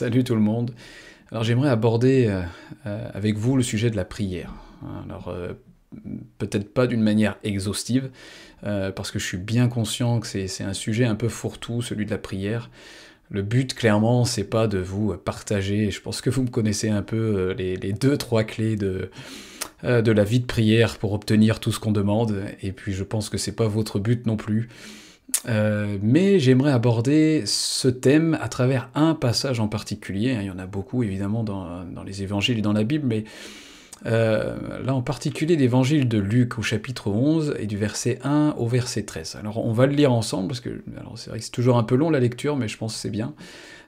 Salut tout le monde. Alors j'aimerais aborder euh, euh, avec vous le sujet de la prière. Alors euh, peut-être pas d'une manière exhaustive, parce que je suis bien conscient que c'est un sujet un peu fourre-tout, celui de la prière. Le but, clairement, c'est pas de vous partager, je pense que vous me connaissez un peu, les, deux, trois clés de, de la vie de prière pour obtenir tout ce qu'on demande, et puis je pense que c'est pas votre but non plus. Euh, mais j'aimerais aborder ce thème à travers un passage en particulier. Il y en a beaucoup évidemment dans, les évangiles et dans la Bible, mais euh, là en particulier l'évangile de Luc au chapitre 11 et du verset 1 au verset 13. Alors on va le lire ensemble parce que c'est vrai que c'est toujours un peu long la lecture, mais je pense que c'est bien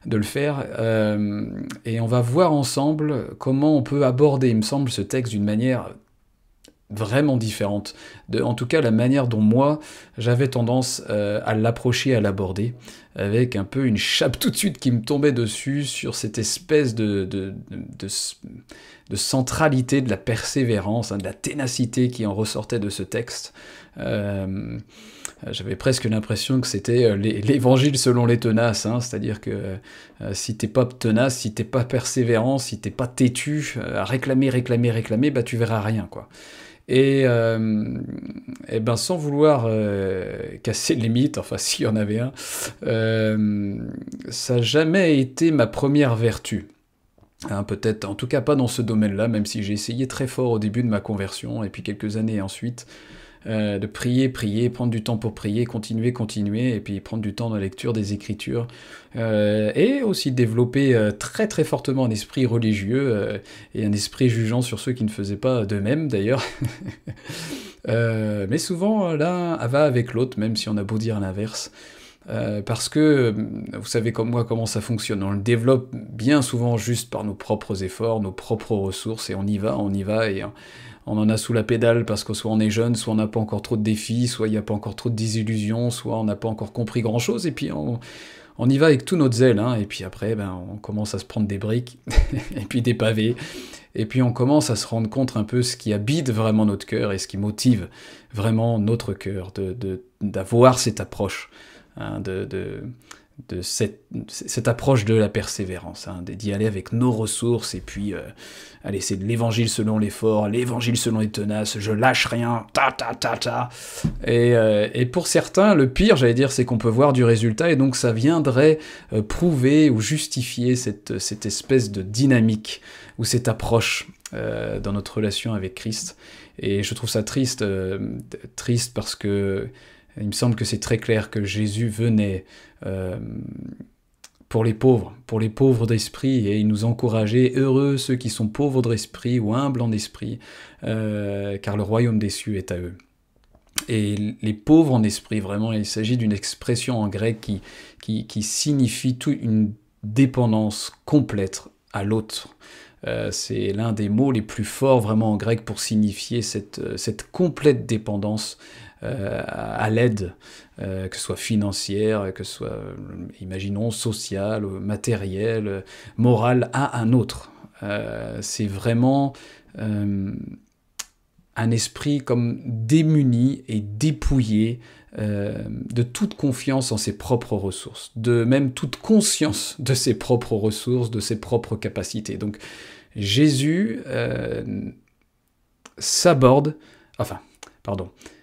de le faire. Euh, et on va voir ensemble comment on peut aborder, il me semble, ce texte d'une manière vraiment différente. En tout cas, la manière dont moi, j'avais tendance euh, à l'approcher, à l'aborder, avec un peu une chape tout de suite qui me tombait dessus sur cette espèce de, de, de, centralité, de la persévérance, hein, de la ténacité qui en ressortait de ce texte. Euh, j'avais presque l'impression que c'était euh, l'évangile selon les tenaces, hein, c'est-à-dire que si t'es pas tenace, si t'es pas persévérant, si t'es pas têtu, à réclamer, réclamer, réclamer, bah tu verras rien, quoi. Et, euh, ben sans vouloir euh, casser les mythes, enfin s'il y en avait un, euh, ça n'a jamais été ma première vertu. Hein, peut-être, en tout cas pas dans ce domaine-là, même si j'ai essayé très fort au début de ma conversion, et puis quelques années ensuite. Euh, de prier, prier, prendre du temps pour prier, continuer, continuer, et puis prendre du temps dans la lecture des Écritures, euh, et aussi développer euh, très très fortement un esprit religieux et un esprit jugeant sur ceux qui ne faisaient pas de même d'ailleurs. mais souvent l'un va avec l'autre, même si on a beau dire l'inverse. parce que vous savez comme moi comment ça fonctionne. On le développe bien souvent juste par nos propres efforts, nos propres ressources, et on y va, on y va, et on en a sous la pédale parce que soit on est jeune, soit on n'a pas encore trop de défis, soit il n'y a pas encore trop de désillusions, soit on n'a pas encore compris grand-chose, et puis on, y va avec tout notre zèle, hein, et puis après, ben, on commence à se prendre des briques, et puis des pavés, et puis on commence à se rendre compte un peu ce qui habite vraiment notre cœur et ce qui motive vraiment notre cœur, d'avoir de, cette approche, hein, de cette, cette, approche de la persévérance, hein, d'y aller avec nos ressources, et puis, euh, allez, c'est de l'évangile selon l'effort, l'évangile selon les tenaces, je lâche rien, ta ta ta ta. Et, euh, et pour certains, le pire, j'allais dire, c'est qu'on peut voir du résultat, et donc ça viendrait euh, prouver ou justifier cette, cette espèce de dynamique, ou cette approche dans notre relation avec Christ. Et je trouve ça triste, triste parce que il me semble que c'est très clair que Jésus venait euh, pour les pauvres, pour les pauvres d'esprit, et il nous encourageait, heureux ceux qui sont pauvres d'esprit ou humbles en esprit, euh, car le royaume des cieux est à eux. Et les pauvres en esprit, vraiment, il s'agit d'une expression en grec qui, qui, signifie toute une dépendance complète à l'autre. Euh, c'est l'un des mots les plus forts vraiment en grec pour signifier cette, cette complète dépendance euh, à l'aide, euh, que ce soit financière, que ce soit, imaginons, sociale, matérielle, morale, à un autre. Euh, c'est vraiment un esprit comme démuni et dépouillé de toute confiance en ses propres ressources, de même toute conscience de ses propres ressources, de ses propres capacités. Donc Jésus s'aborde, enfin, pardon, euh,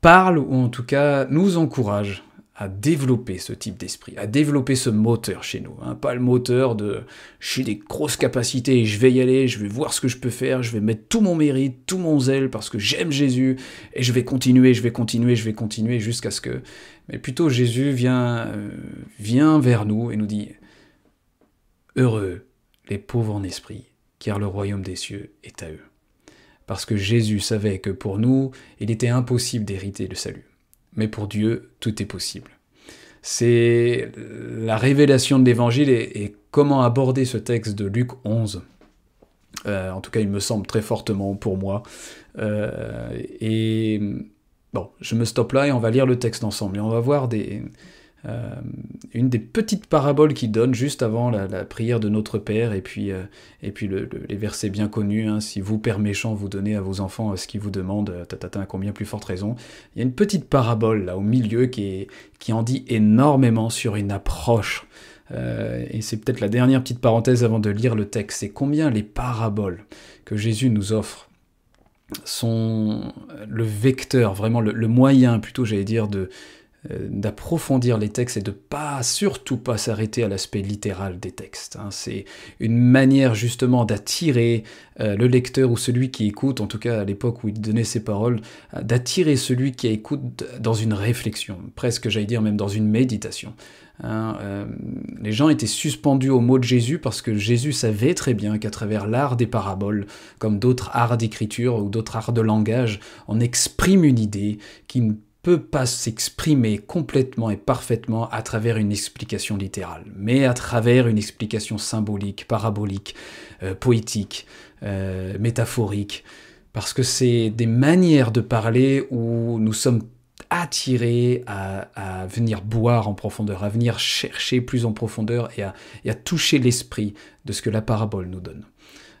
parle ou en tout cas nous encourage à développer ce type d'esprit, à développer ce moteur chez nous. Hein. Pas le moteur de j'ai des grosses capacités je vais y aller, je vais voir ce que je peux faire, je vais mettre tout mon mérite, tout mon zèle parce que j'aime Jésus et je vais continuer, je vais continuer, je vais continuer jusqu'à ce que. Mais plutôt Jésus vient, euh, vient vers nous et nous dit Heureux les pauvres en esprit, car le royaume des cieux est à eux parce que Jésus savait que pour nous, il était impossible d'hériter le salut. Mais pour Dieu, tout est possible. C'est la révélation de l'Évangile et, comment aborder ce texte de Luc 11. Euh, en tout cas, il me semble très fortement pour moi. Euh, et bon, je me stoppe là et on va lire le texte ensemble. Et on va voir des, euh, une des petites paraboles qu'il donne juste avant la, prière de Notre Père, et puis, euh, les versets bien connus, hein, si vous, Père méchant, vous donnez à vos enfants ce qu'ils vous demandent, tatata, à combien plus forte raison. Il y a une petite parabole là au milieu qui, en dit énormément sur une approche et c'est peut-être la dernière petite parenthèse avant de lire le texte, c'est combien les paraboles que Jésus nous offre sont le vecteur, vraiment le moyen plutôt, j'allais dire, de, euh, d'approfondir les textes et de pas, surtout pas s'arrêter à l'aspect littéral des textes. Hein. C'est une manière justement d'attirer euh, le lecteur ou celui qui écoute, en tout cas à l'époque où il donnait ses paroles, euh, d'attirer celui qui écoute dans une réflexion, presque j'allais dire même dans une méditation. Hein. les gens étaient suspendus au mot de Jésus parce que Jésus savait très bien qu'à travers l'art des paraboles, comme d'autres arts d'écriture ou d'autres arts de langage, on exprime une idée qui ne peut pas s'exprimer complètement et parfaitement à travers une explication littérale, mais à travers une explication symbolique, parabolique, euh, poétique, euh, métaphorique, parce que c'est des manières de parler où nous sommes attirés à, venir boire en profondeur, à venir chercher plus en profondeur et à toucher l'esprit de ce que la parabole nous donne.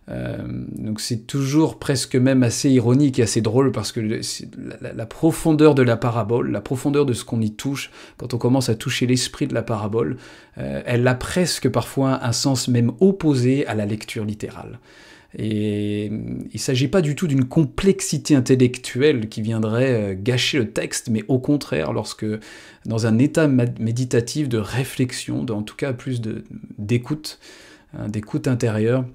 Euh, donc c'est toujours presque même assez ironique et assez drôle parce que la, profondeur de la parabole, la profondeur de ce qu'on y touche, quand on commence à toucher l'esprit de la parabole, euh, elle a presque parfois un sens même opposé à la lecture littérale. Et il ne s'agit pas du tout d'une complexité intellectuelle qui viendrait euh, gâcher le texte, mais au contraire, lorsque dans un état méditatif de réflexion, en tout cas plus d'écoute, hein, d'écoute intérieure,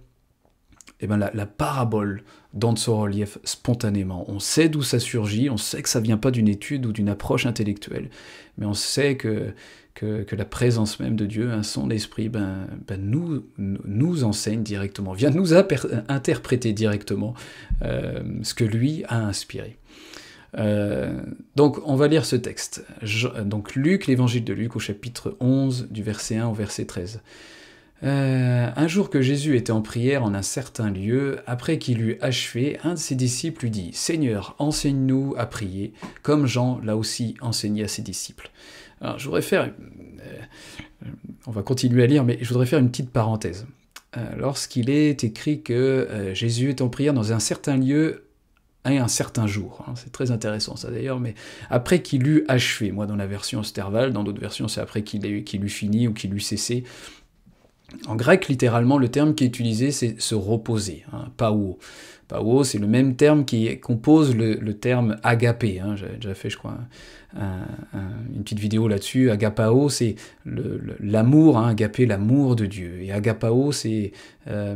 eh ben la, parabole donne son relief spontanément. On sait d'où ça surgit, on sait que ça vient pas d'une étude ou d'une approche intellectuelle, mais on sait que, que, la présence même de Dieu, son d'esprit, ben, ben nous, nous enseigne directement, vient nous interpréter directement euh, ce que lui a inspiré. Euh, donc on va lire ce texte. donc Luc, l'évangile de Luc au chapitre 11 du verset 1 au verset 13. Euh, un jour que Jésus était en prière en un certain lieu, après qu'il eut achevé, un de ses disciples lui dit Seigneur, enseigne-nous à prier, comme Jean l'a aussi enseigné à ses disciples. Alors, je voudrais faire. Euh, on va continuer à lire, mais je voudrais faire une petite parenthèse. Euh, lorsqu'il est écrit que Jésus est en prière dans un certain lieu, et un certain jour. Hein, c'est très intéressant ça d'ailleurs, mais après qu'il eut achevé, moi dans la version Sterval, dans d'autres versions c'est après qu'il eut fini ou qu'il eut cessé, en grec, littéralement, le terme qui est utilisé, c'est se reposer, hein, pao. Pao, c'est le même terme qui compose le, terme agapé. Hein. J'ai déjà fait, je crois, une petite vidéo là-dessus. Agapao, c'est l'amour, hein, agapé, l'amour de Dieu. Et agapao, c'est euh,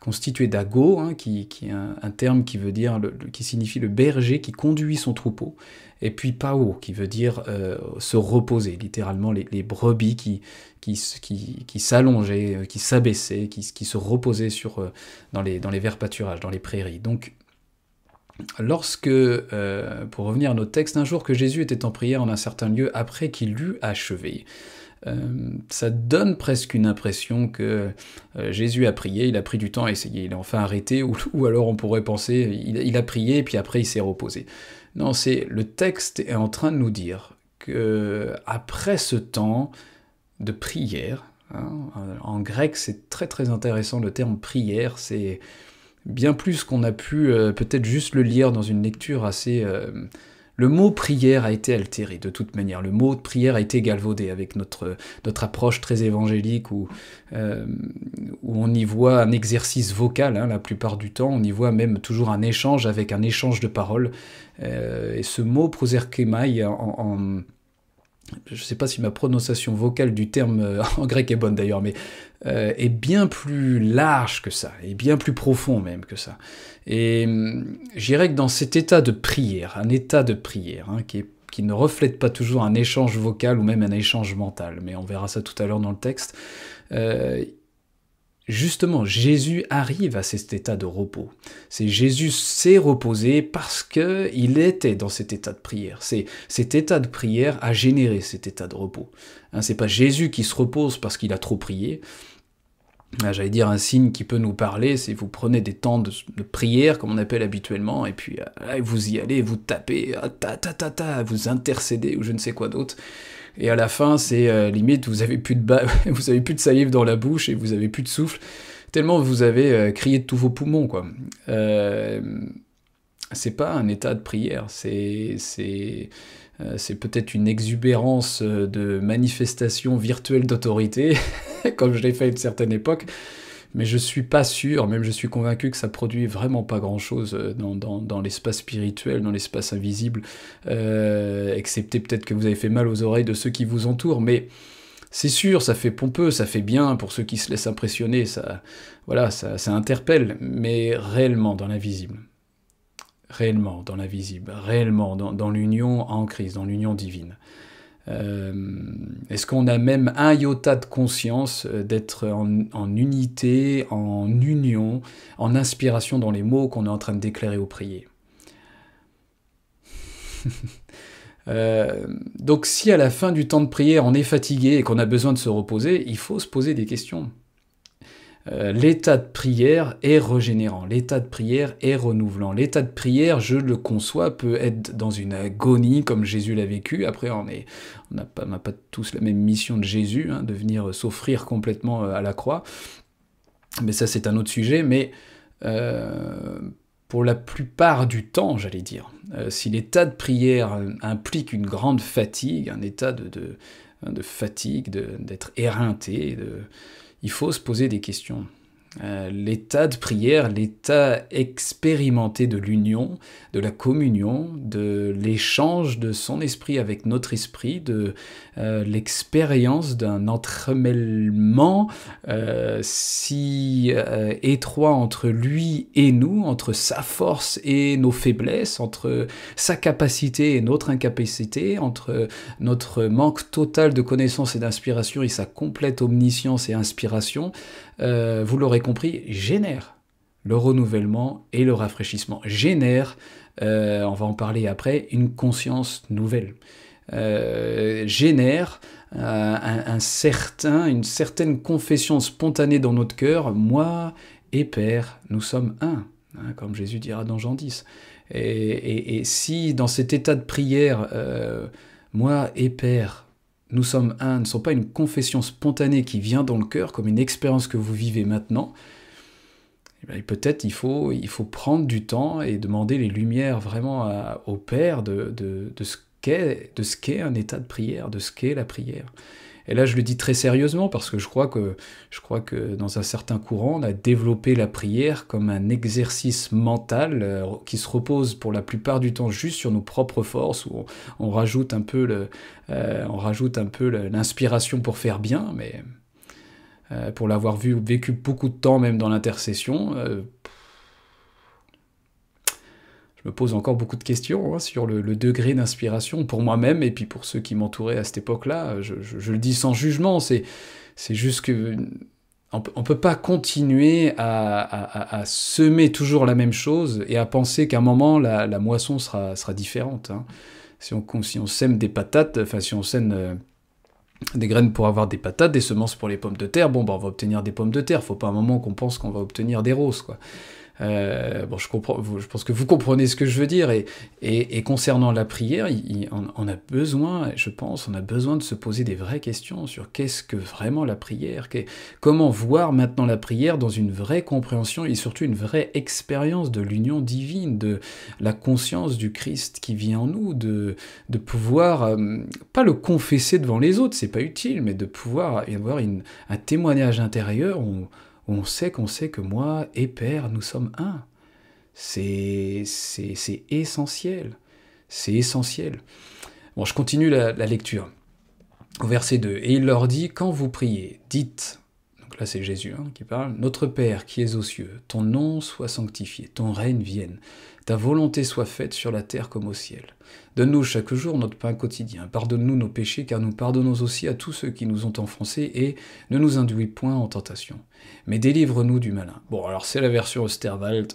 constitué d'ago, hein, qui, est un, terme qui veut dire, qui signifie le berger qui conduit son troupeau et puis pao, qui veut dire euh, se reposer, littéralement les, brebis qui, qui, qui, qui s'allongeaient, euh, qui s'abaissaient, qui, qui, se reposaient sur, dans, les, dans les verts pâturages, dans les prairies. Donc, lorsque, pour revenir à notre texte, un jour que Jésus était en prière en un certain lieu après qu'il eut achevé, ça donne presque une impression que Jésus a prié, il a pris du temps à essayer, il a enfin arrêté, ou, alors on pourrait penser, il, il, a prié, et puis après il s'est reposé. Non, c'est le texte est en train de nous dire que après ce temps de prière, hein, en grec c'est très très intéressant le terme prière, c'est bien plus qu'on a pu euh, peut-être juste le lire dans une lecture assez euh, le mot prière a été altéré de toute manière. Le mot prière a été galvaudé avec notre, notre approche très évangélique où, euh, on y voit un exercice vocal hein, la plupart du temps. On y voit même toujours un échange avec un échange de paroles. Et ce mot proserkemai en je ne sais pas si ma prononciation vocale du terme euh, en grec est bonne d'ailleurs, mais euh, est bien plus large que ça, et bien plus profond même que ça. Et hum, j'irais que dans cet état de prière, un état de prière, hein, qui, qui, ne reflète pas toujours un échange vocal ou même un échange mental, mais on verra ça tout à l'heure dans le texte, euh, Justement, Jésus arrive à cet état de repos. C'est Jésus s'est reposé parce que il était dans cet état de prière. C'est cet état de prière a généré cet état de repos. Hein, c'est pas Jésus qui se repose parce qu'il a trop prié. Ah, j'allais dire un signe qui peut nous parler, c'est vous prenez des temps de, prière, comme on appelle habituellement, et puis euh, vous y allez, vous tapez, ah, ta ta ta ta, vous intercédez ou je ne sais quoi d'autre. Et à la fin, c'est euh, limite, vous avez plus de vous avez plus de salive dans la bouche et vous avez plus de souffle, tellement vous avez euh, crié de tous vos poumons, quoi. Euh, c'est pas un état de prière, c'est c'est peut-être une exubérance de manifestation virtuelle d'autorité. comme je l'ai fait à une certaine époque. Mais je suis pas sûr, même je suis convaincu que ça produit vraiment pas grand-chose euh, dans, l'espace spirituel, dans l'espace invisible, euh, excepté peut-être que vous avez fait mal aux oreilles de ceux qui vous entourent. Mais c'est sûr, ça fait pompeux, ça fait bien pour ceux qui se laissent impressionner, ça, voilà, ça, ça interpelle, mais réellement dans l'invisible réellement dans l'invisible, réellement dans, l'union en Christ, dans l'union divine Est-ce qu'on a même un iota de conscience euh, d'être en, unité, en union, en inspiration dans les mots qu'on est en train de déclarer ou prier? Euh, donc si à la fin du temps de prière on est fatigué et qu'on a besoin de se reposer, il faut se poser des questions. Euh, l'état de prière est régénérant, l'état de prière est renouvelant. L'état de prière, je le conçois, peut être dans une agonie comme Jésus l'a vécu. Après, on n'a pas, tous la même mission de Jésus, hein, de venir s'offrir complètement euh, à la croix. Mais ça, c'est un autre sujet. Mais euh, pour la plupart du temps, j'allais dire, si l'état de prière implique une grande fatigue, un état de, de, de fatigue, d'être éreinté, de il faut se poser des questions. Euh, l'état de prière, l'état expérimenté de l'union, de la communion, de l'échange de son esprit avec notre esprit, de euh, l'expérience d'un entremêlement euh, si étroit entre lui et nous, entre sa force et nos faiblesses, entre sa capacité et notre incapacité, entre notre manque total de connaissance et d'inspiration et sa complète omniscience et inspiration. Vous l'aurez compris, génère le renouvellement et le rafraîchissement. Génère, euh, on va en parler après, une conscience nouvelle. Euh, génère certain, une certaine confession spontanée dans notre cœur, moi et Père, nous sommes un, hein, comme Jésus dira dans Jean 10. Et, et, si dans cet état de prière, moi et Père, nous sommes un ne sont pas une confession spontanée qui vient dans le cœur comme une expérience que vous vivez maintenant, eh peut-être il faut, prendre du temps et demander les lumières vraiment au Père de ce qu'est un état de prière, de ce qu'est la prière. Et là, je le dis très sérieusement parce que je crois que, je crois que dans un certain courant, on a développé la prière comme un exercice mental euh, qui se repose pour la plupart du temps juste sur nos propres forces, où on, rajoute un peu euh, on rajoute un peu l'inspiration pour faire bien, mais euh, pour l'avoir vécu beaucoup de temps même dans l'intercession, me pose encore beaucoup de questions hein, sur le, degré d'inspiration pour moi-même et puis pour ceux qui m'entouraient à cette époque-là. Je, le dis sans jugement, c'est, c'est juste que on peut pas continuer à, semer toujours la même chose et à penser qu'à un moment la, moisson sera, sera différente. Hein. Si, on, si on sème des patates, enfin si on sème euh, des graines pour avoir des patates, des semences pour les pommes de terre, bon, bah, on va obtenir des pommes de terre. Faut pas un moment qu'on pense qu'on va obtenir des roses, quoi. Euh, je, pense que vous comprenez ce que je veux dire. Et, concernant la prière, on, a besoin, je pense, on a besoin de se poser des vraies questions sur qu'est-ce que vraiment la prière, comment voir maintenant la prière dans une vraie compréhension et surtout une vraie expérience de l'union divine, de la conscience du Christ qui vit en nous, de, pouvoir, euh, pas le confesser devant les autres, c'est pas utile, mais de pouvoir avoir une, un témoignage intérieur où on sait qu'on sait que moi et Père, nous sommes un. C'est essentiel. C'est essentiel. Bon, je continue la, lecture. Au verset 2. Et il leur dit, quand vous priez, dites, donc là c'est Jésus hein, qui parle, Notre Père qui es aux cieux, ton nom soit sanctifié, ton règne vienne, ta volonté soit faite sur la terre comme au ciel. Donne-nous chaque jour notre pain quotidien. Pardonne-nous nos péchés, car nous pardonnons aussi à tous ceux qui nous ont enfoncés, et ne nous induis point en tentation. Mais délivre-nous du malin. Bon, alors c'est la version Osterwald.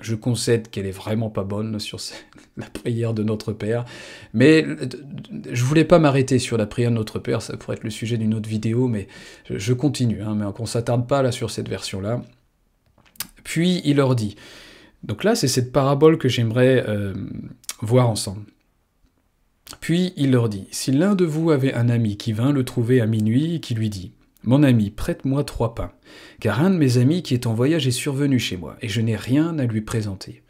Je concède qu'elle est vraiment pas bonne sur la prière de notre Père, mais je voulais pas m'arrêter sur la prière de notre Père, ça pourrait être le sujet d'une autre vidéo, mais je continue, hein, mais qu'on s'attarde pas là sur cette version-là. Puis il leur dit, donc là c'est cette parabole que j'aimerais euh, voir ensemble. Puis il leur dit, Si l'un de vous avait un ami qui vint le trouver à minuit et qui lui dit, Mon ami, prête-moi trois pains, car un de mes amis qui est en voyage est survenu chez moi, et je n'ai rien à lui présenter.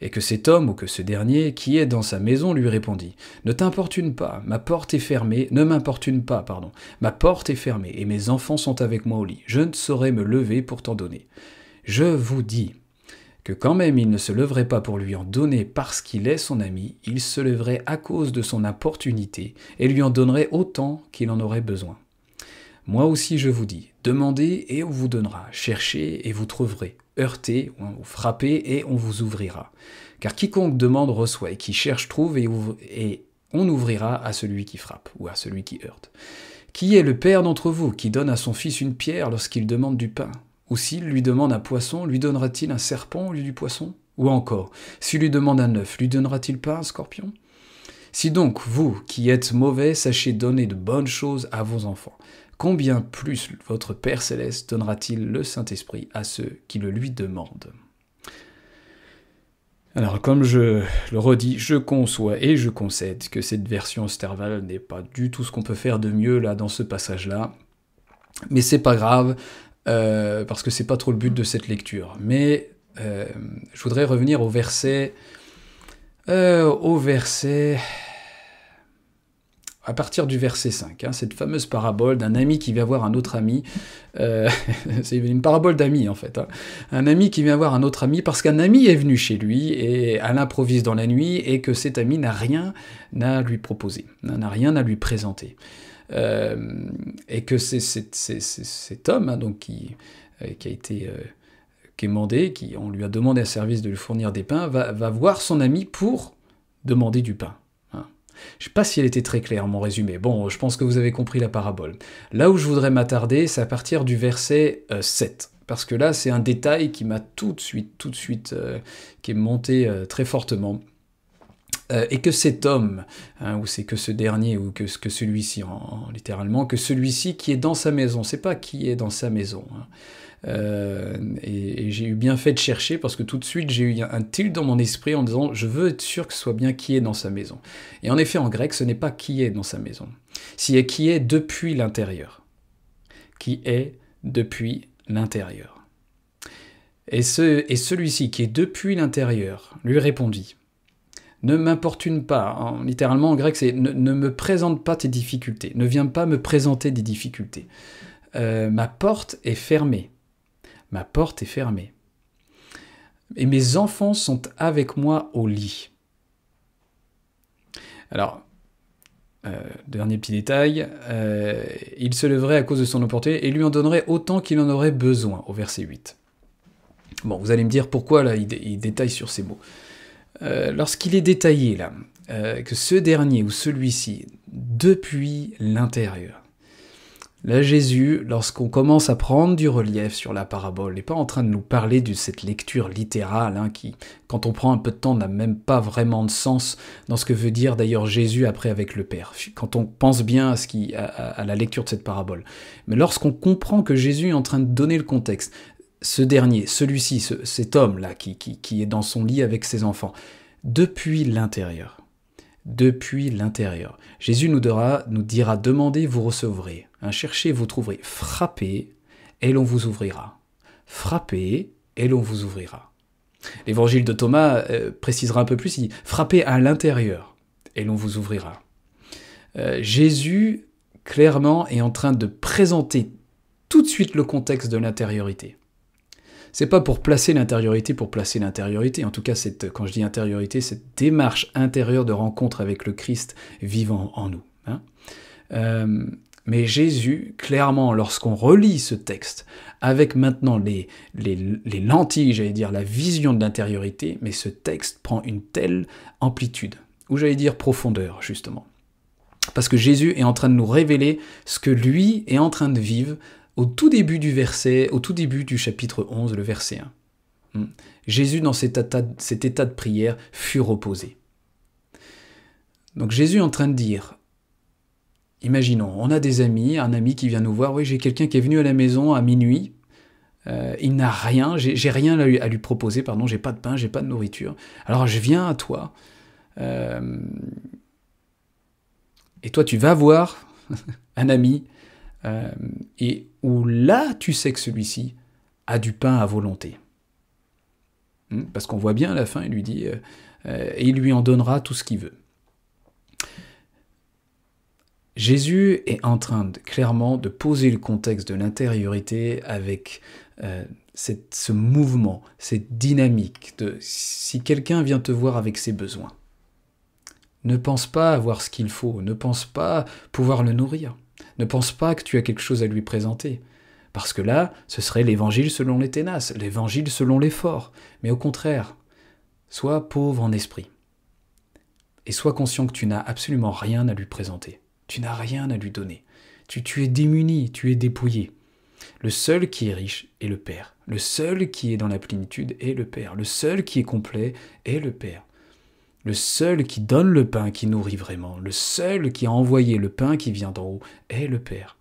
Et que cet homme ou que ce dernier qui est dans sa maison lui répondit Ne t'importune pas, ma porte est fermée, ne m'importune pas, pardon, ma porte est fermée et mes enfants sont avec moi au lit, je ne saurais me lever pour t'en donner. Je vous dis que quand même il ne se leverait pas pour lui en donner parce qu'il est son ami, il se lèverait à cause de son importunité et lui en donnerait autant qu'il en aurait besoin. Moi aussi je vous dis, demandez et on vous donnera, cherchez et vous trouverez, heurtez ou frappez et on vous ouvrira. Car quiconque demande reçoit et qui cherche trouve et, on ouvrira à celui qui frappe ou à celui qui heurte. Qui est le père d'entre vous qui donne à son fils une pierre lorsqu'il demande du pain? Ou s'il lui demande un poisson, lui donnera-t-il un serpent au lieu du poisson? Ou encore, s'il lui demande un œuf, lui donnera-t-il pas un scorpion? Si donc vous, qui êtes mauvais, sachez donner de bonnes choses à vos enfants, combien plus votre Père céleste donnera-t-il le Saint-Esprit à ceux qui le lui demandent? Alors, comme je le redis, je conçois et je concède que cette version Sterval n'est pas du tout ce qu'on peut faire de mieux là dans ce passage-là. Mais c'est pas grave, euh, parce que c'est pas trop le but de cette lecture. Mais euh, je voudrais revenir au verset. Euh, au verset à partir du verset 5, hein, cette fameuse parabole d'un ami qui vient voir un autre ami, euh, c'est une parabole d'amis en fait, hein. un ami qui vient voir un autre ami parce qu'un ami est venu chez lui et à l'improvise dans la nuit et que cet ami n'a rien à lui proposer, n'a rien à lui présenter. Euh, et que cet homme hein, donc qui, euh, qui a été quémandé, qui on lui a demandé un service de lui fournir des pains, va voir son ami pour demander du pain. Je sais pas si elle était très claire, mon résumé. Bon, je pense que vous avez compris la parabole. Là où je voudrais m'attarder, c'est à partir du verset 7. Euh, Parce que là, c'est un détail qui m'a tout de suite, tout de suite, euh, qui est monté euh, très fortement. et que cet homme, hein, ou c'est que ce dernier, ou que, que celui-ci, littéralement, que celui-ci qui est dans sa maison, c'est pas qui est dans sa maison. Hein. Euh, et, j'ai eu bien fait de chercher parce que tout de suite j'ai eu un tilt dans mon esprit en disant je veux être sûr que ce soit bien qui est dans sa maison. Et en effet en grec ce n'est pas qui est dans sa maison, c'est qui est depuis l'intérieur. Qui est depuis l'intérieur. Et, ce, et celui-ci qui est depuis l'intérieur lui répondit ne m'importune pas. littéralement en grec, c'est ne, me présente pas tes difficultés. Ne viens pas me présenter des difficultés. Euh, ma porte est fermée ma porte est fermée. Et mes enfants sont avec moi au lit. Alors, euh, dernier petit détail, euh, il se leverait à cause de son opportunité et lui en donnerait autant qu'il en aurait besoin, au verset 8. Bon, vous allez me dire pourquoi là, il, détaille sur ces mots. Euh, lorsqu'il est détaillé là, que ce dernier ou celui-ci, depuis l'intérieur, Là, Jésus, lorsqu'on commence à prendre du relief sur la parabole, n'est pas en train de nous parler de cette lecture littérale, hein, qui, quand on prend un peu de temps, n'a même pas vraiment de sens dans ce que veut dire d'ailleurs Jésus après avec le Père, quand on pense bien à, ce qui, à, la lecture de cette parabole. Mais lorsqu'on comprend que Jésus est en train de donner le contexte, ce dernier, celui-ci, cet homme-là qui, est dans son lit avec ses enfants, depuis l'intérieur, depuis l'intérieur. Jésus nous nous dira demandez, vous recevrez. Cherchez, vous trouverez. Frappez, et l'on vous ouvrira. Frappez, et l'on vous ouvrira. L'évangile de Thomas euh, précisera un peu plus, il frappez à l'intérieur, et l'on vous ouvrira. Euh, Jésus, clairement, est en train de présenter tout de suite le contexte de l'intériorité. C'est pas pour placer l'intériorité pour placer l'intériorité. En tout cas, cette, quand je dis intériorité, cette démarche intérieure de rencontre avec le Christ vivant en nous. Hein. Euh, mais Jésus, clairement, lorsqu'on relit ce texte, avec maintenant les, les, les lentilles, j'allais dire, la vision de l'intériorité, mais ce texte prend une telle amplitude, ou j'allais dire profondeur, justement. Parce que Jésus est en train de nous révéler ce que lui est en train de vivre au tout début du verset, au tout début du chapitre 11, le verset 1. Hmm. Jésus, dans cet état de prière, fut reposé. Donc Jésus est en train de dire, imaginons, on a des amis, un ami qui vient nous voir, oui, j'ai quelqu'un qui est venu à la maison à minuit, euh, il n'a rien, j'ai rien à lui, proposer, pardon, j'ai pas de pain, j'ai pas de nourriture. Alors je viens à toi, euh, et toi tu vas voir un ami, euh, et où là tu sais que celui-ci a du pain à volonté. Hmm, parce qu'on voit bien à la fin, il lui dit, et il lui en donnera tout ce qu'il veut. Jésus est en train clairement de poser le contexte de l'intériorité avec ce mouvement, cette dynamique de si quelqu'un vient te voir avec ses besoins, ne pense pas avoir ce qu'il faut, ne pense pas pouvoir le nourrir, ne pense pas que tu as quelque chose à lui présenter. Parce que là, ce serait l'évangile selon les ténaces, l'évangile selon les forts. Mais au contraire, sois pauvre en esprit. Et sois conscient que tu n'as absolument rien à lui présenter. Tu n'as rien à lui donner. Tu, es démuni, tu es dépouillé. Le seul qui est riche est le Père. Le seul qui est dans la plénitude est le Père. Le seul qui est complet est le Père. Le seul qui donne le pain qui nourrit vraiment, le seul qui a envoyé le pain qui vient d'en haut est le Père.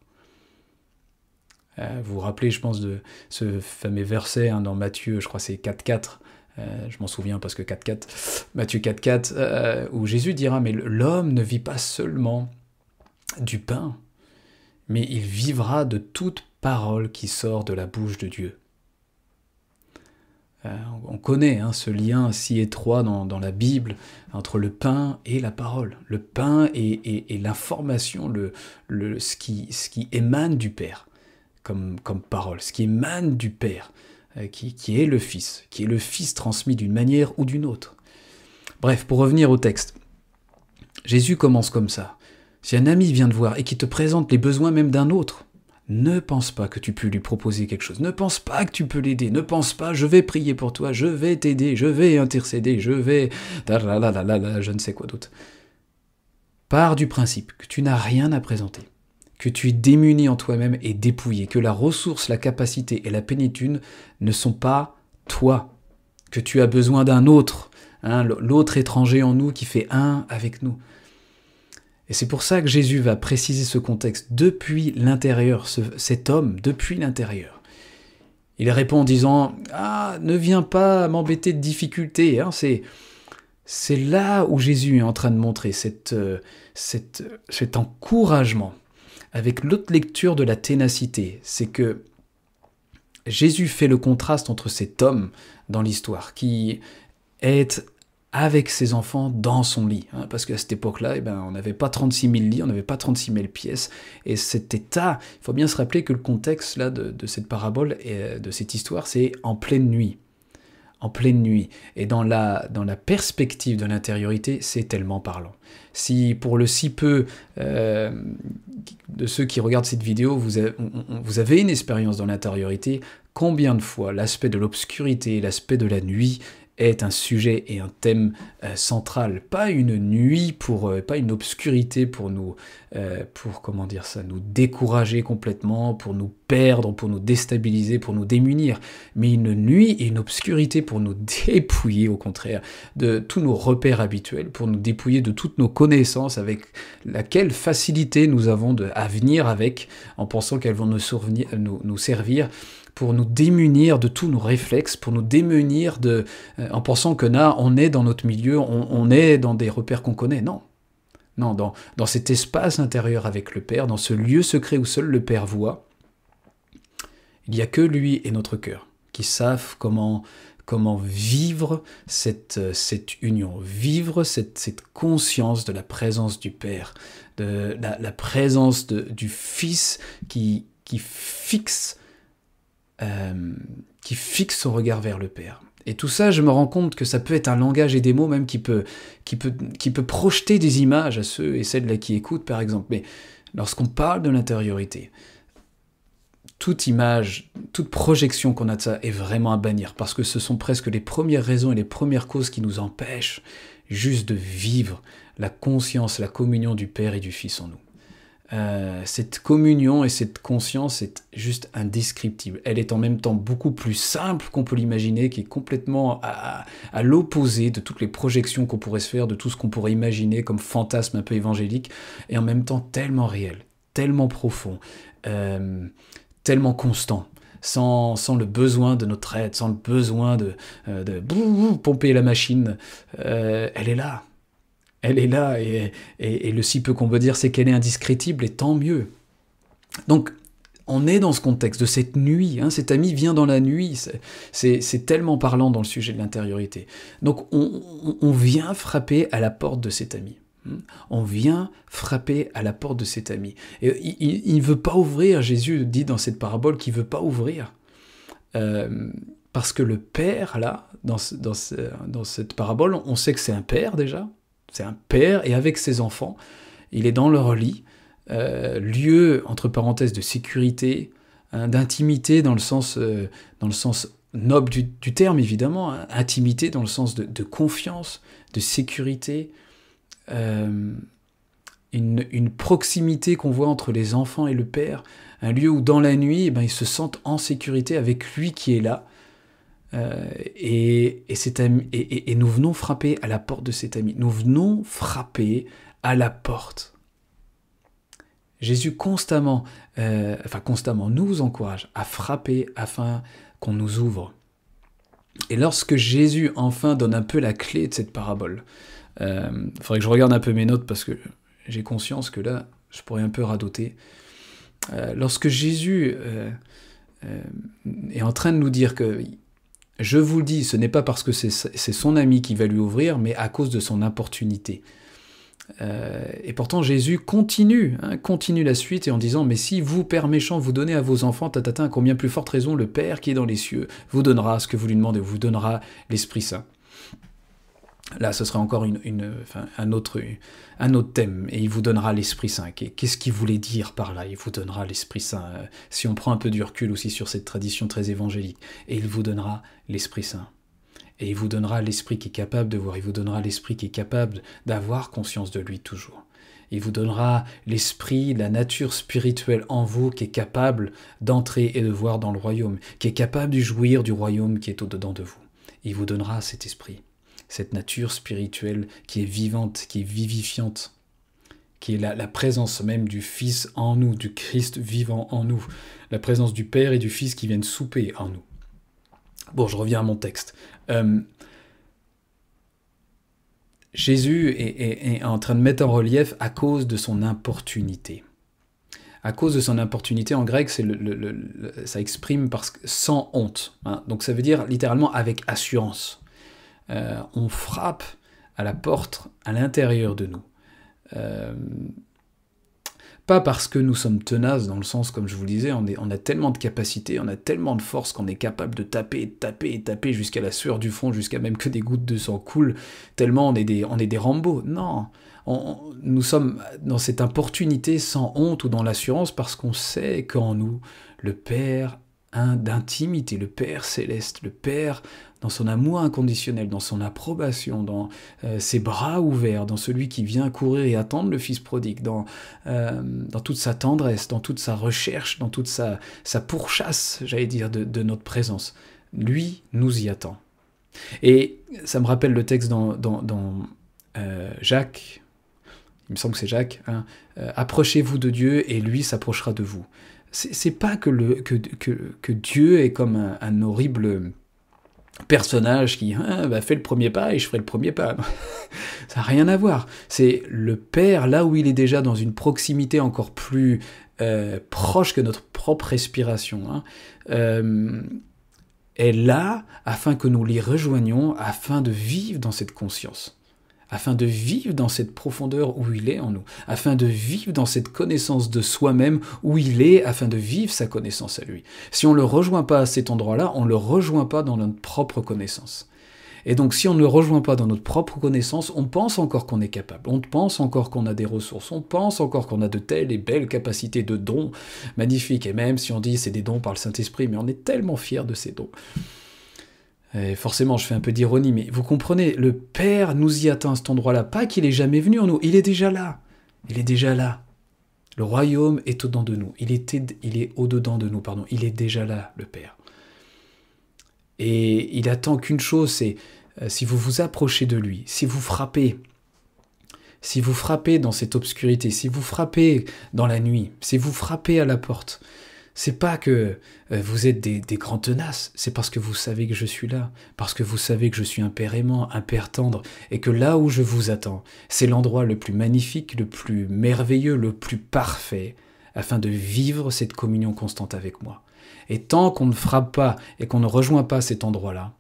Euh, vous vous rappelez, je pense, de ce fameux verset hein, dans Matthieu, je crois c'est 4.4, euh, je m'en souviens parce que 4.4, Matthieu 4.4, euh, où Jésus dira, mais l'homme ne vit pas seulement du pain, mais il vivra de toute parole qui sort de la bouche de Dieu. Euh, on connaît hein, ce lien si étroit dans, la Bible entre le pain et la parole. Le pain et, l'information, le, ce, qui, ce, qui, émane du Père comme, comme, parole, ce qui émane du Père, euh, qui, qui, est le Fils, qui est le Fils transmis d'une manière ou d'une autre. Bref, pour revenir au texte, Jésus commence comme ça. Si un ami vient te voir et qui te présente les besoins même d'un autre, ne pense pas que tu peux lui proposer quelque chose. Ne pense pas que tu peux l'aider. Ne pense pas, je vais prier pour toi, je vais t'aider, je vais intercéder, je vais... Je ne sais quoi d'autre. Pars du principe que tu n'as rien à présenter, que tu es démuni en toi-même et dépouillé, que la ressource, la capacité et la pénitude ne sont pas toi, que tu as besoin d'un autre, hein, l'autre étranger en nous qui fait un avec nous. Et c'est pour ça que Jésus va préciser ce contexte depuis l'intérieur, cet homme depuis l'intérieur. Il répond en disant Ah, ne viens pas m'embêter de difficultés. Hein, c'est, là où Jésus est en train de montrer euh, cet encouragement avec l'autre lecture de la ténacité. C'est que Jésus fait le contraste entre cet homme dans l'histoire qui est avec ses enfants dans son lit. Hein, parce qu'à cette époque-là, eh ben, on n'avait pas 36 000 lits, on n'avait pas 36 000 pièces. Et cet état, il faut bien se rappeler que le contexte là, de, cette parabole et de cette histoire, c'est en pleine nuit. En pleine nuit. Et dans la, dans la perspective de l'intériorité, c'est tellement parlant. Si pour le si peu euh, de ceux qui regardent cette vidéo, vous avez, vous avez une expérience dans l'intériorité, combien de fois l'aspect de l'obscurité, l'aspect de la nuit est un sujet et un thème euh, central, pas une nuit pour, euh, pas une obscurité pour nous, euh, pour comment dire ça, nous décourager complètement, pour nous perdre, pour nous déstabiliser, pour nous démunir, mais une nuit et une obscurité pour nous dépouiller au contraire de tous nos repères habituels, pour nous dépouiller de toutes nos connaissances avec laquelle facilité nous avons de, venir avec, en pensant qu'elles vont nous servir pour nous démunir de tous nos réflexes, pour nous démunir de, euh, en pensant que là, on est dans notre milieu, on, est dans des repères qu'on connaît. Non. Non, dans, dans cet espace intérieur avec le Père, dans ce lieu secret où seul le Père voit, il n'y a que lui et notre cœur qui savent comment, comment vivre cette, cette union, vivre cette, cette conscience de la présence du Père, de la, présence de, du Fils qui, qui fixe euh, qui fixe son regard vers le Père. Et tout ça, je me rends compte que ça peut être un langage et des mots même qui peut, qui peut, qui peut projeter des images à ceux et celles là qui écoutent, par exemple. Mais lorsqu'on parle de l'intériorité, toute image, toute projection qu'on a de ça est vraiment à bannir, parce que ce sont presque les premières raisons et les premières causes qui nous empêchent juste de vivre la conscience, la communion du Père et du Fils en nous. Euh, cette communion et cette conscience est juste indescriptible. Elle est en même temps beaucoup plus simple qu'on peut l'imaginer, qui est complètement à, l'opposé de toutes les projections qu'on pourrait se faire, de tout ce qu'on pourrait imaginer comme fantasme un peu évangélique, et en même temps tellement réel, tellement profond, euh, tellement constant. Sans, le besoin de notre aide, sans le besoin de, euh, de pomper la machine, elle est là, elle est là, et, le si peu qu'on peut dire, c'est qu'elle est indescriptible, et tant mieux. Donc, on est dans ce contexte de cette nuit. Hein, cet ami vient dans la nuit. C'est tellement parlant dans le sujet de l'intériorité. Donc on, vient frapper à la porte de cet ami. Hmm. On vient frapper à la porte de cet ami. Et il ne veut pas ouvrir, Jésus dit dans cette parabole qu'il ne veut pas ouvrir. Euh, parce que le père, là, dans cette parabole, on sait que c'est un père déjà. C'est un père, et avec ses enfants, il est dans leur lit, euh, lieu, entre parenthèses, de sécurité, hein, d'intimité dans, le sens, euh, dans le sens noble du, terme, évidemment, hein, intimité dans le sens de, confiance, de sécurité, euh, une, proximité qu'on voit entre les enfants et le Père, un lieu où dans la nuit, eh ben, ils se sentent en sécurité avec lui qui est là. Et, et, et, nous venons frapper à la porte de cet ami. Nous venons frapper à la porte. Jésus constamment, euh, enfin constamment, nous encourage à frapper afin qu'on nous ouvre. Et lorsque Jésus enfin donne un peu la clé de cette parabole, il euh, faudrait que je regarde un peu mes notes parce que j'ai conscience que là, je pourrais un peu radoter. Euh, lorsque Jésus est en train de nous dire que je vous le dis, ce n'est pas parce que c'est son ami qui va lui ouvrir, mais à cause de son importunité. Euh, et pourtant Jésus continue, hein, continue la suite en disant mais si vous père méchant vous donnez à vos enfants tatatin combien plus forte raison le Père qui est dans les cieux vous donnera ce que vous lui demandez, vous donnera l'Esprit Saint. Là, ce sera encore une, un, autre, un autre thème, et il vous donnera l'Esprit Saint. Qu'est-ce qu'il voulait dire par là? Il vous donnera l'Esprit Saint. Euh, si on prend un peu du recul aussi sur cette tradition très évangélique, et il vous donnera l'Esprit Saint. Et il vous donnera l'esprit qui est capable de voir, il vous donnera l'esprit qui est capable d'avoir conscience de lui toujours. Il vous donnera l'esprit, la nature spirituelle en vous qui est capable d'entrer et de voir dans le royaume, qui est capable de jouir du royaume qui est au-dedans de vous. Il vous donnera cet esprit, cette nature spirituelle qui est vivante, qui est vivifiante, qui est la, présence même du Fils en nous, du Christ vivant en nous, la présence du Père et du Fils qui viennent souper en nous. Bon, je reviens à mon texte. Euh, Jésus est, en train de mettre en relief à cause de son importunité. À cause de son importunité, en grec, c'est le, ça exprime parce que sans honte. Hein. Donc ça veut dire littéralement avec assurance. Euh, on frappe à la porte à l'intérieur de nous. Euh, pas parce que nous sommes tenaces, dans le sens, comme je vous le disais, on, on a tellement de capacité, on a tellement de force qu'on est capable de taper, taper, taper jusqu'à la sueur du fond, jusqu'à même que des gouttes de sang coulent, tellement on est des, on est des Rambo. Non, nous sommes dans cette opportunité sans honte ou dans l'assurance parce qu'on sait qu'en nous, le Père d'intimité, le Père céleste, le Père dans son amour inconditionnel, dans son approbation, dans euh, ses bras ouverts, dans celui qui vient courir et attendre le Fils prodigue, dans, euh, dans toute sa tendresse, dans toute sa recherche, dans toute sa, sa pourchasse, j'allais dire, de, notre présence. Lui nous y attend. Et ça me rappelle le texte dans, dans, euh, Jacques, il me semble que c'est Jacques, hein, approchez-vous de Dieu et lui s'approchera de vous. C'est pas que, le, que, que, que, Dieu est comme un horrible personnage qui hein, bah, fait le premier pas et je ferai le premier pas. Ça n'a rien à voir. C'est le Père, là où il est déjà dans une proximité encore plus euh, proche que notre propre respiration, hein, euh, est là afin que nous l'y rejoignions, afin de vivre dans cette conscience afin de vivre dans cette profondeur où il est en nous, afin de vivre dans cette connaissance de soi-même où il est, afin de vivre sa connaissance à lui. Si on ne le rejoint pas à cet endroit-là, on ne le rejoint pas dans notre propre connaissance. Et donc si on ne le rejoint pas dans notre propre connaissance, on pense encore qu'on est capable, on pense encore qu'on a des ressources, on pense encore qu'on a de telles et belles capacités de dons magnifiques, et même si on dit c'est des dons par le Saint-Esprit, mais on est tellement fiers de ces dons forcément, je fais un peu d'ironie, mais vous comprenez, le Père nous y attend à cet endroit-là. Pas qu'il est jamais venu en nous, il est déjà là. Il est déjà là. Le royaume est au-dedans de nous. Il, est au-dedans de nous, pardon. Il est déjà là, le Père. Et il attend qu'une chose, c'est euh, si vous vous approchez de lui, si vous frappez, si vous frappez dans cette obscurité, si vous frappez dans la nuit, si vous frappez à la porte, c'est pas que euh, vous êtes des, grands tenaces, c'est parce que vous savez que je suis là, parce que vous savez que je suis un père aimant, un père tendre, et que là où je vous attends, c'est l'endroit le plus magnifique, le plus merveilleux, le plus parfait, afin de vivre cette communion constante avec moi. Et tant qu'on ne frappe pas et qu'on ne rejoint pas cet endroit-là,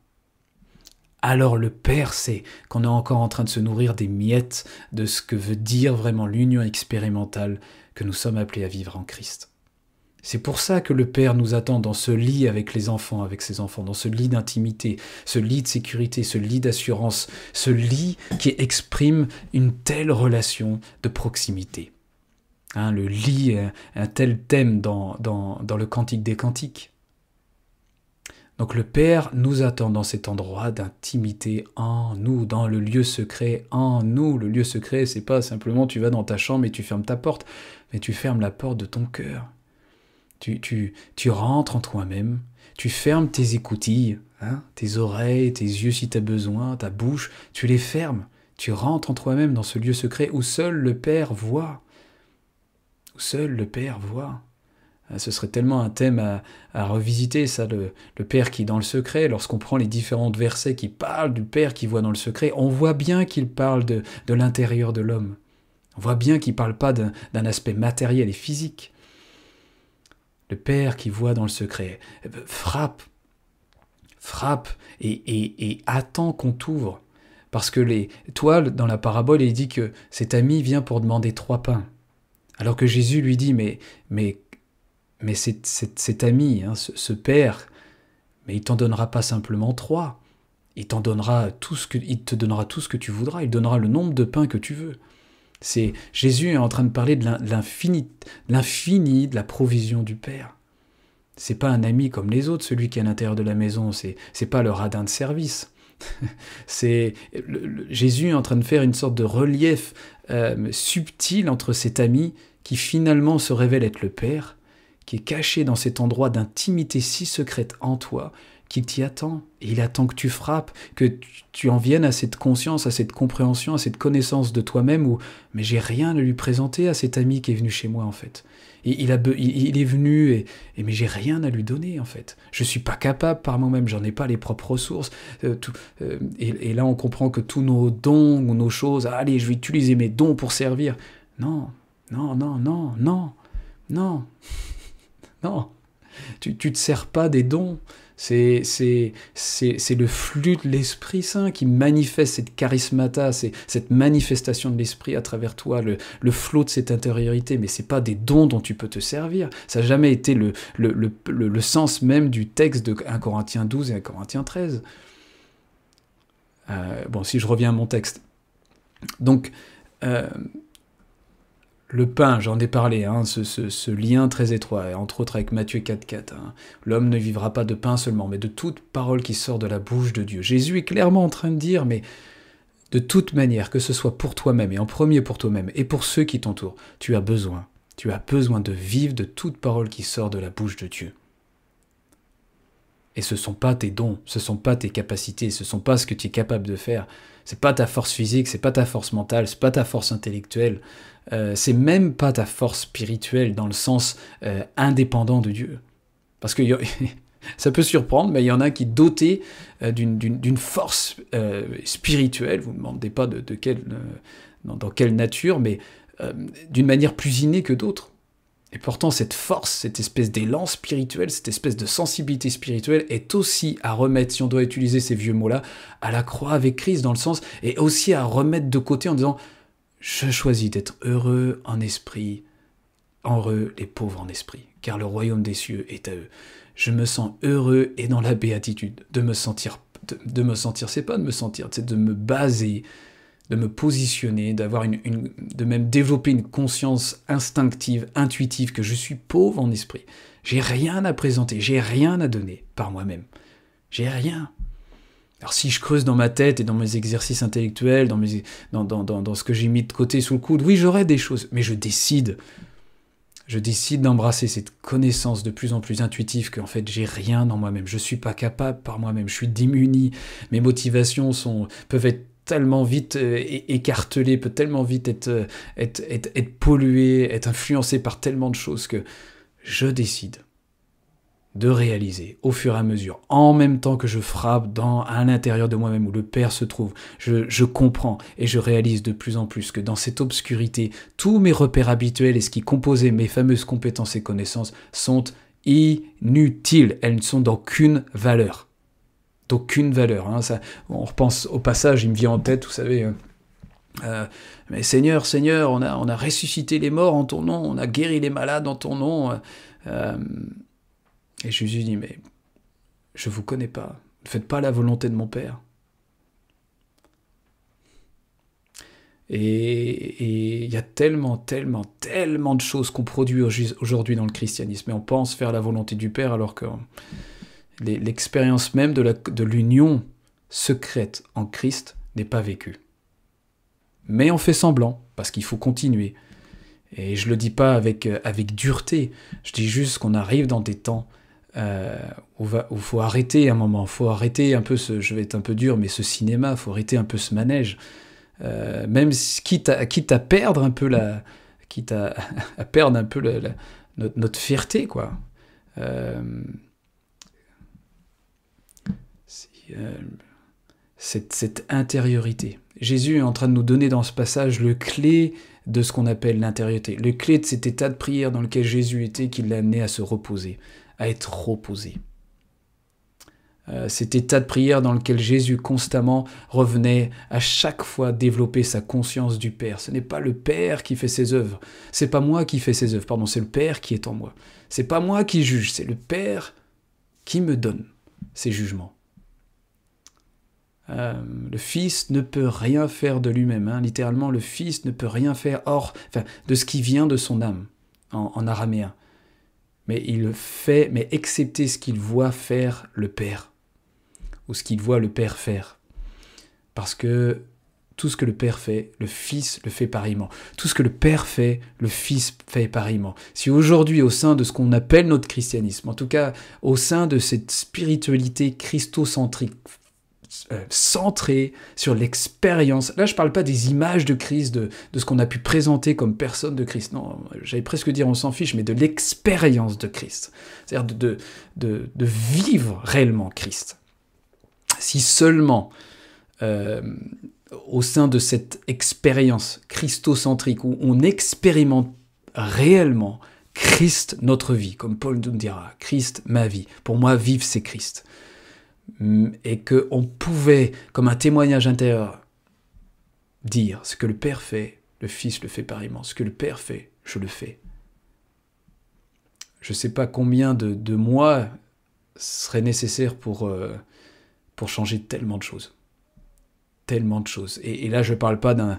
alors le Père sait qu'on est encore en train de se nourrir des miettes de ce que veut dire vraiment l'union expérimentale que nous sommes appelés à vivre en Christ. C'est pour ça que le Père nous attend dans ce lit avec les enfants, avec ses enfants, dans ce lit d'intimité, ce lit de sécurité, ce lit d'assurance, ce lit qui exprime une telle relation de proximité. Hein, le lit est un tel thème dans, dans, dans le Cantique des Cantiques. Donc le Père nous attend dans cet endroit d'intimité en nous, dans le lieu secret en nous. Le lieu secret, c'est pas simplement tu vas dans ta chambre et tu fermes ta porte, mais tu fermes la porte de ton cœur. Tu, tu, tu rentres en toi-même, tu fermes tes écoutilles, hein, tes oreilles, tes yeux si tu as besoin, ta bouche, tu les fermes. Tu rentres en toi-même dans ce lieu secret où seul le Père voit. Où seul le Père voit. Ah, ce serait tellement un thème à, revisiter, ça, le, Père qui est dans le secret. Lorsqu'on prend les différents versets qui parlent du Père qui voit dans le secret, on voit bien qu'il parle de, l'intérieur de l'homme. On voit bien qu'il ne parle pas d'un aspect matériel et physique. Le Père qui voit dans le secret ben, frappe, frappe et, attend qu'on t'ouvre. Parce que les, toi, dans la parabole, il dit que cet ami vient pour demander trois pains. Alors que Jésus lui dit, mais, mais mais cet, ami, hein, ce, père, mais il t'en donnera pas simplement trois. Il t'en donnera tout ce que, il te donnera tout ce que tu voudras. Il donnera le nombre de pains que tu veux. C'est Jésus est en train de parler de l'infini, de la provision du Père. C'est pas un ami comme les autres, celui qui est à l'intérieur de la maison. C'est c'est pas le radin de service. c'est Jésus est en train de faire une sorte de relief euh, subtil entre cet ami qui finalement se révèle être le Père qui est caché dans cet endroit d'intimité si secrète en toi, qu'il t'y attend. Il attend que tu frappes, que tu en viennes à cette conscience, à cette compréhension, à cette connaissance de toi-même où, mais j'ai rien à lui présenter à cet ami qui est venu chez moi, en fait. Et il, a, est venu, et, mais j'ai rien à lui donner, en fait. Je suis pas capable par moi-même, j'en ai pas les propres ressources. Euh, euh, et, là, on comprend que tous nos dons ou nos choses, allez, je vais utiliser mes dons pour servir. Non, non, non, non, non, non. Non, tu ne te sers pas des dons. C'est, le flux de l'Esprit Saint qui manifeste cette charismata, cette manifestation de l'Esprit à travers toi, le, flot de cette intériorité. Mais c'est pas des dons dont tu peux te servir. Ça n'a jamais été le, sens même du texte de 1 Corinthiens 12 et 1 Corinthiens 13. Euh, bon, si je reviens à mon texte. Donc, euh, le pain, j'en ai parlé, hein, ce, lien très étroit, entre autres avec Matthieu 4.4. Hein. L'homme ne vivra pas de pain seulement, mais de toute parole qui sort de la bouche de Dieu. Jésus est clairement en train de dire, mais de toute manière, que ce soit pour toi-même, et en premier pour toi-même, et pour ceux qui t'entourent, tu as besoin, tu as besoin de vivre de toute parole qui sort de la bouche de Dieu. Et ce sont pas tes dons, ce sont pas tes capacités, ce sont pas ce que tu es capable de faire. C'est pas ta force physique, c'est pas ta force mentale, c'est pas ta force intellectuelle, euh, c'est même pas ta force spirituelle dans le sens euh, indépendant de Dieu. Parce que ça peut surprendre, mais il y en a qui dotés euh, d'une force spirituelle, vous ne me demandez pas dans, quelle nature, mais d'une manière plus innée que d'autres. Et pourtant, cette force, cette espèce d'élan spirituel, cette espèce de sensibilité spirituelle est aussi à remettre, si on doit utiliser ces vieux mots-là, à la croix avec Christ, dans le sens, et aussi à remettre de côté en disant, je choisis d'être heureux en esprit, heureux les pauvres en esprit, car le royaume des cieux est à eux. Je me sens heureux et dans la béatitude de me sentir, de, me sentir, c'est pas de me sentir, c'est de me baser, de me positionner, d'avoir une, de même développer une conscience instinctive, intuitive que je suis pauvre en esprit. J'ai rien à présenter, j'ai rien à donner par moi-même. J'ai rien. Alors si je creuse dans ma tête et dans mes exercices intellectuels, dans, ce que j'ai mis de côté sous le coude, oui j'aurai des choses, mais je décide. Je décide d'embrasser cette connaissance de plus en plus intuitive qu'en fait j'ai rien dans moi-même, je ne suis pas capable par moi-même, je suis démuni, mes motivations peuvent être tellement vite euh, écartelées, peuvent tellement vite être, euh, être, être, être polluées, être influencées par tellement de choses que je décide de réaliser au fur et à mesure, en même temps que je frappe dans, à l'intérieur de moi-même où le Père se trouve, je, je, comprends et je réalise de plus en plus que dans cette obscurité, tous mes repères habituels et ce qui composait mes fameuses compétences et connaissances sont inutiles. Elles ne sont d'aucune valeur. D'aucune valeur. Hein. On repense au passage, il me vient en tête, vous savez. Euh, euh, mais Seigneur, Seigneur, on a, on a ressuscité les morts en ton nom, on a guéri les malades en ton nom. Euh, et Jésus dit, mais je ne vous connais pas, ne faites pas la volonté de mon Père. Et il y a tellement, tellement, tellement de choses qu'on produit aujourd'hui dans le christianisme. Et on pense faire la volonté du Père alors que l'expérience même de l'union secrète en Christ n'est pas vécue. Mais on fait semblant, parce qu'il faut continuer. Et je ne le dis pas avec, avec dureté, je dis juste qu'on arrive dans des temps euh, où il faut arrêter un moment, faut arrêter un peu ce, je vais être un peu dur, mais ce cinéma, faut arrêter un peu ce manège, euh, même quitte à, quitte à perdre un peu la, quitte à, à perdre un peu notre, notre, fierté, quoi. Euh, euh, cette, intériorité. Jésus est en train de nous donner dans ce passage le clé de ce qu'on appelle l'intériorité, le clé de cet état de prière dans lequel Jésus était qui l'a amené à se reposer, à être reposé. Euh, cet état de prière dans lequel Jésus constamment revenait à chaque fois développer sa conscience du Père. Ce n'est pas le Père qui fait ses œuvres, c'est pas moi qui fais ses œuvres, pardon, c'est le Père qui est en moi. C'est pas moi qui juge, c'est le Père qui me donne ses jugements. Euh, le Fils ne peut rien faire de lui-même. Hein. Littéralement, le Fils ne peut rien faire hors de ce qui vient de son âme, en, en araméen mais il fait, mais excepté ce qu'il voit faire le Père, ou ce qu'il voit le Père faire. Parce que tout ce que le Père fait, le Fils le fait pareillement. Tout ce que le Père fait, le Fils fait pareillement. Si aujourd'hui, au sein de ce qu'on appelle notre christianisme, en tout cas au sein de cette spiritualité christocentrique, euh, centré sur l'expérience. Là, je ne parle pas des images de Christ, de, ce qu'on a pu présenter comme personne de Christ. Non, j'allais presque dire on s'en fiche, mais de l'expérience de Christ. C'est-à-dire de, vivre réellement Christ. Si seulement euh, au sein de cette expérience christocentrique où on expérimente réellement Christ notre vie, comme Paul nous dira, Christ ma vie. Pour moi, vivre c'est Christ et qu'on pouvait, comme un témoignage intérieur, dire ce que le Père fait, le Fils le fait pareillement. Ce que le Père fait, je le fais. Je ne sais pas combien de, mois serait nécessaire pour, euh, pour changer tellement de choses. Tellement de choses. Et, là, je ne parle pas euh,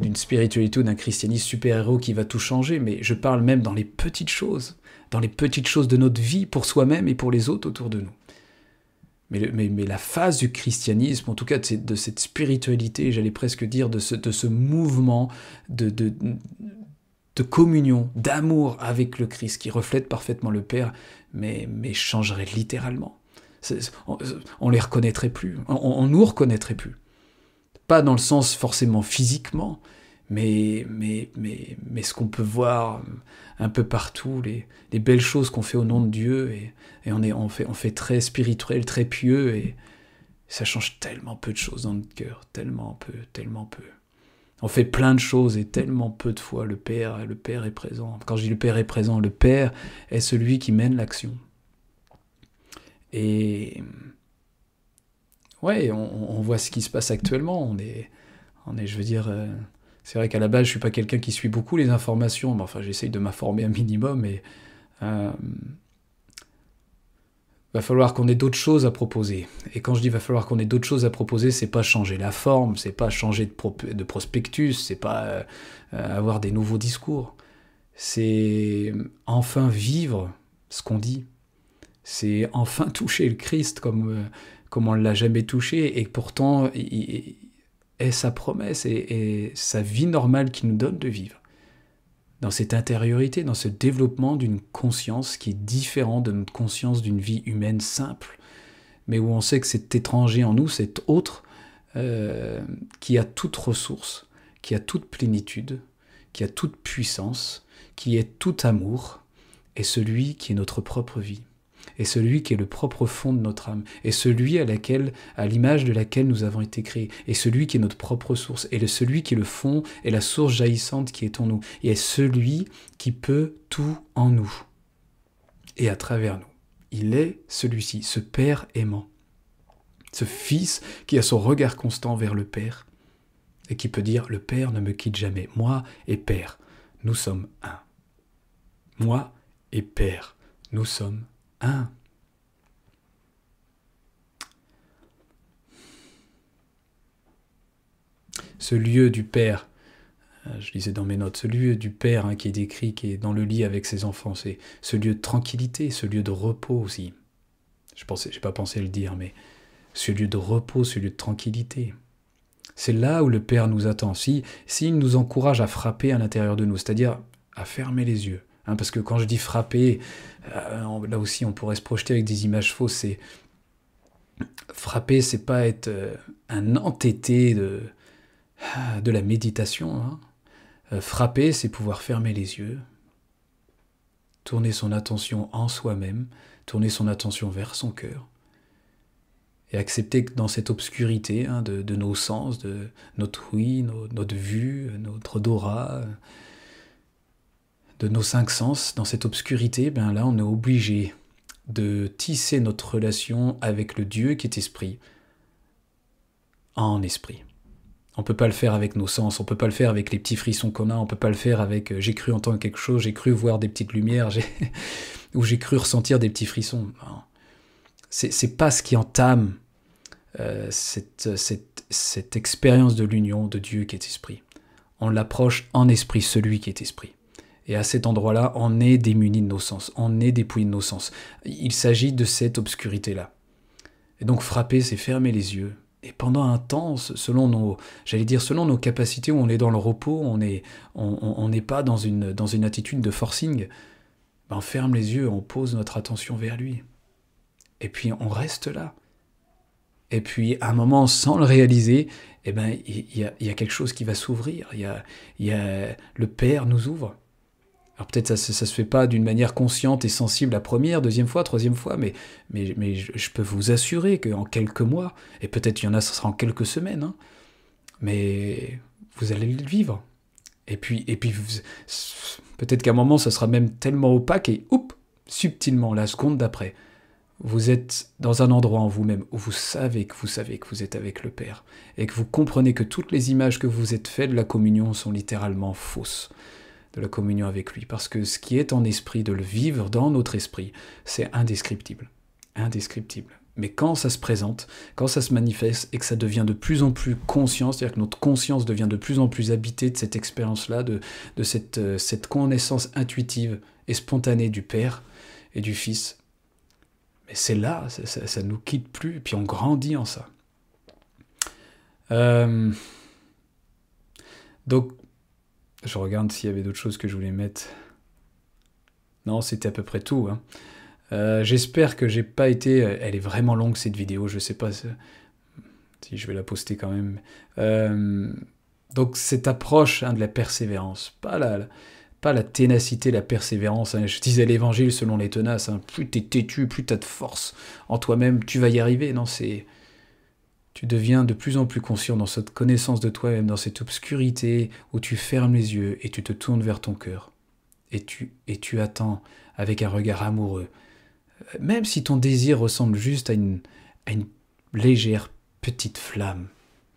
d'une spiritualité ou d'un christianisme super-héros qui va tout changer, mais je parle même dans les petites choses, dans les petites choses de notre vie pour soi-même et pour les autres autour de nous. Mais, mais, la phase du christianisme, en tout cas de, de cette spiritualité, j'allais presque dire, de ce, de ce mouvement de, de, de communion, d'amour avec le Christ, qui reflète parfaitement le Père, mais, mais changerait littéralement. On, on, les reconnaîtrait plus, on, on nous reconnaîtrait plus. Pas dans le sens forcément physiquement, mais, mais, mais, mais ce qu'on peut voir un peu partout, les, les belles choses qu'on fait au nom de Dieu, et, et, on, est, on, fait, on fait très spirituel, très pieux, et ça change tellement peu de choses dans notre cœur, tellement peu, tellement peu. On fait plein de choses et tellement peu de fois le Père, le Père est présent. Quand je dis le Père est présent, le Père est celui qui mène l'action. Et ouais, on, on, voit ce qui se passe actuellement. On est, on est je veux dire, euh, c'est vrai qu'à la base, je suis pas quelqu'un qui suit beaucoup les informations, mais enfin, j'essaye de m'informer un minimum et euh, va falloir qu'on ait d'autres choses à proposer. Et quand je dis va falloir qu'on ait d'autres choses à proposer, c'est pas changer la forme, c'est pas changer de, de prospectus, c'est pas euh, avoir des nouveaux discours. C'est enfin vivre ce qu'on dit. C'est enfin toucher le Christ comme, euh, comme on ne l'a jamais touché. Et pourtant, sa promesse et, sa vie normale qui nous donne de vivre. Dans cette intériorité, dans ce développement d'une conscience qui est différente de notre conscience d'une vie humaine simple, mais où on sait que c'est étranger en nous, cet autre euh, qui a toute ressource, qui a toute plénitude, qui a toute puissance, qui est tout amour, est celui qui est notre propre vie. Et celui qui est le propre fond de notre âme, et celui à laquelle, à l'image de laquelle nous avons été créés, et celui qui est notre propre source, et celui qui est le fond et la source jaillissante qui est en nous, et celui qui peut tout en nous et à travers nous. Il est celui-ci, ce Père aimant, ce Fils qui a son regard constant vers le Père, et qui peut dire, le Père ne me quitte jamais, moi et Père, nous sommes un. Moi et Père, nous sommes Ce lieu du Père, euh, je lisais dans mes notes, ce lieu du Père hein, qui est décrit, qui est dans le lit avec ses enfants, c'est ce lieu de tranquillité, ce lieu de repos aussi. Je n'ai pas pensé le dire, mais ce lieu de repos, ce lieu de tranquillité. C'est là où le Père nous attend. Si s'il nous encourage à frapper à l'intérieur de nous, c'est-à-dire à fermer les yeux, hein, parce que quand je dis frapper, euh, là aussi on pourrait se projeter avec des images fausses. C'est frapper, c'est pas être euh, un entêté de de la méditation. Hein. Euh, frapper, c'est pouvoir fermer les yeux, tourner son attention en soi-même, tourner son attention vers son cœur, et accepter que dans cette obscurité hein, de, nos sens, de notre ouïe, notre vue, notre odorat, de nos cinq sens, dans cette obscurité, ben là on est obligé de tisser notre relation avec le Dieu qui est esprit en esprit. On peut pas le faire avec nos sens, on peut pas le faire avec les petits frissons qu'on a, on peut pas le faire avec euh, j'ai cru entendre quelque chose, j'ai cru voir des petites lumières, ou j'ai cru ressentir des petits frissons. C'est pas ce qui entame euh, cette, cette, cette expérience de l'union de Dieu qui est esprit. On l'approche en esprit, celui qui est esprit. Et à cet endroit-là, on est démuni de nos sens, on est dépouillé de nos sens. Il s'agit de cette obscurité-là. Et donc frapper, c'est fermer les yeux, et pendant un temps, selon nos, j'allais dire, selon nos capacités, où on est dans le repos, on n'est on, on, pas dans une, dans une attitude de forcing, ben on ferme les yeux, on pose notre attention vers lui. Et puis on reste là. Et puis à un moment, sans le réaliser, eh ben, il y, a, quelque chose qui va s'ouvrir. Y a, y a, le Père nous ouvre. Alors peut-être ça, ça, se fait pas d'une manière consciente et sensible la première, deuxième fois, troisième fois, mais, je peux vous assurer qu'en quelques mois, et peut-être il y en a, ce sera en quelques semaines, hein, mais vous allez le vivre. Et puis, et puis peut-être qu'à un moment, ça sera même tellement opaque et, oups, subtilement, la seconde d'après, vous êtes dans un endroit en vous-même où vous savez que vous savez que vous êtes avec le Père, et que vous comprenez que toutes les images que vous êtes faites de la communion sont littéralement fausses de la communion avec lui, parce que ce qui est en esprit, de le vivre dans notre esprit, c'est indescriptible. Indescriptible. Mais quand ça se présente, quand ça se manifeste et que ça devient de plus en plus conscient, c'est-à-dire que notre conscience devient de plus en plus habitée de cette expérience-là, de, de cette, euh, cette connaissance intuitive et spontanée du Père et du Fils, mais c'est là, ça, ne nous quitte plus, et puis on grandit en ça. Euh, donc je regarde s'il y avait d'autres choses que je voulais mettre. Non, c'était à peu près tout. Hein. Euh, j'espère que j'ai pas été. Elle est vraiment longue cette vidéo. Je sais pas si je vais la poster quand même. Euh, donc cette approche hein, de la persévérance, pas la, pas la ténacité, la persévérance. Hein. Je disais l'évangile selon les tenaces. Plus t'es têtu, plus t'as de force en toi-même, tu vas y arriver. Non, c'est tu deviens de plus en plus conscient dans cette connaissance de toi-même, dans cette obscurité où tu fermes les yeux et tu te tournes vers ton cœur. Et tu, et tu attends avec un regard amoureux. Même si ton désir ressemble juste à une, à une légère petite flamme,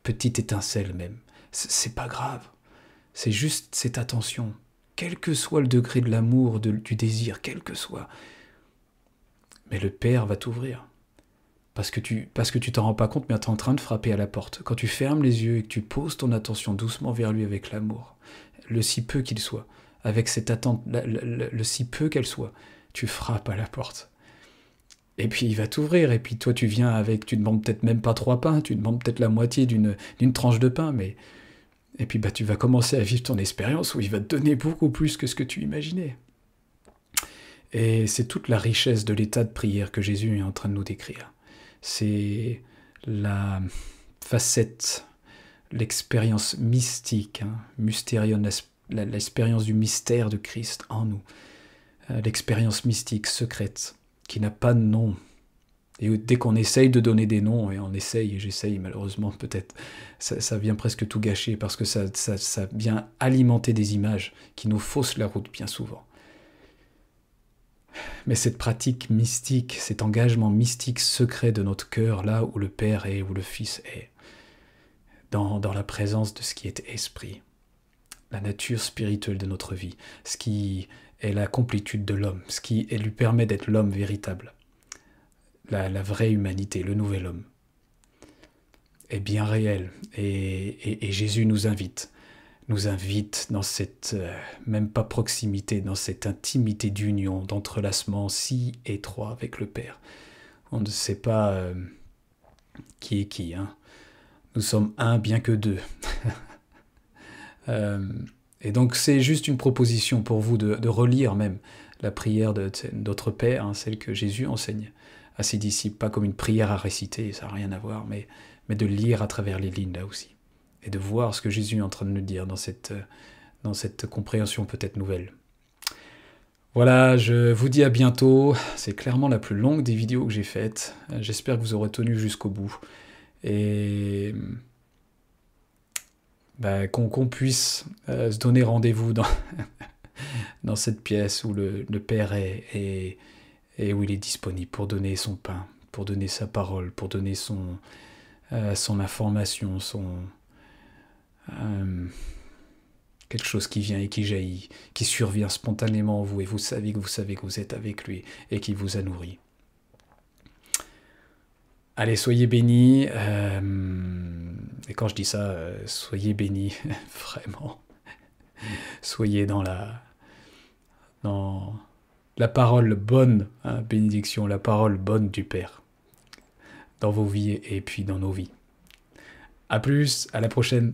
petite étincelle même, c'est pas grave. C'est juste cette attention, quel que soit le degré de l'amour, du désir, quel que soit. Mais le Père va t'ouvrir parce que tu parce t'en rends pas compte, mais tu es en train de frapper à la porte. Quand tu fermes les yeux et que tu poses ton attention doucement vers lui avec l'amour, le si peu qu'il soit, avec cette attente, le, si peu qu'elle soit, tu frappes à la porte. Et puis il va t'ouvrir, et puis toi tu viens avec, tu demandes peut-être même pas trois pains, tu demandes peut-être la moitié d'une tranche de pain, mais et puis bah tu vas commencer à vivre ton expérience où il va te donner beaucoup plus que ce que tu imaginais. Et c'est toute la richesse de l'état de prière que Jésus est en train de nous décrire c'est la facette, l'expérience mystique, hein, l'expérience du mystère de Christ en nous, euh, l'expérience mystique secrète qui n'a pas de nom. Et dès qu'on essaye de donner des noms, et on essaye, et j'essaye malheureusement peut-être, ça, vient presque tout gâcher parce que ça, ça, ça vient alimenter des images qui nous faussent la route bien souvent. Mais cette pratique mystique, cet engagement mystique secret de notre cœur, là où le Père est, où le Fils est, dans, la présence de ce qui est esprit, la nature spirituelle de notre vie, ce qui est la complétude de l'homme, ce qui lui permet d'être l'homme véritable, la, vraie humanité, le nouvel homme, est bien réel. Et, Jésus nous invite, nous invite dans cette, euh, même pas proximité, dans cette intimité d'union, d'entrelacement si étroit avec le Père. On ne sait pas euh, qui est qui. Hein. Nous sommes un bien que deux. Euh, et donc c'est juste une proposition pour vous de, relire même la prière de notre Père, hein, celle que Jésus enseigne à ses disciples, pas comme une prière à réciter, ça n'a rien à voir, mais, mais de lire à travers les lignes là aussi, et de voir ce que Jésus est en train de nous dire dans cette, dans cette compréhension peut-être nouvelle. Voilà, je vous dis à bientôt. C'est clairement la plus longue des vidéos que j'ai faites. J'espère que vous aurez tenu jusqu'au bout. Et bah, qu'on puisse euh, se donner rendez-vous dans, dans cette pièce où le, Père est, et, où il est disponible pour donner son pain, pour donner sa parole, pour donner son, euh, son information, son euh, quelque chose qui vient et qui jaillit, qui survient spontanément en vous, et vous savez que vous savez que vous êtes avec lui et qu'il vous a nourri. Allez, soyez bénis. Euh, et quand je dis ça, euh, soyez bénis, vraiment. Soyez dans la, dans la parole bonne, hein, bénédiction, la parole bonne du Père, dans vos vies et puis dans nos vies. A plus, à la prochaine.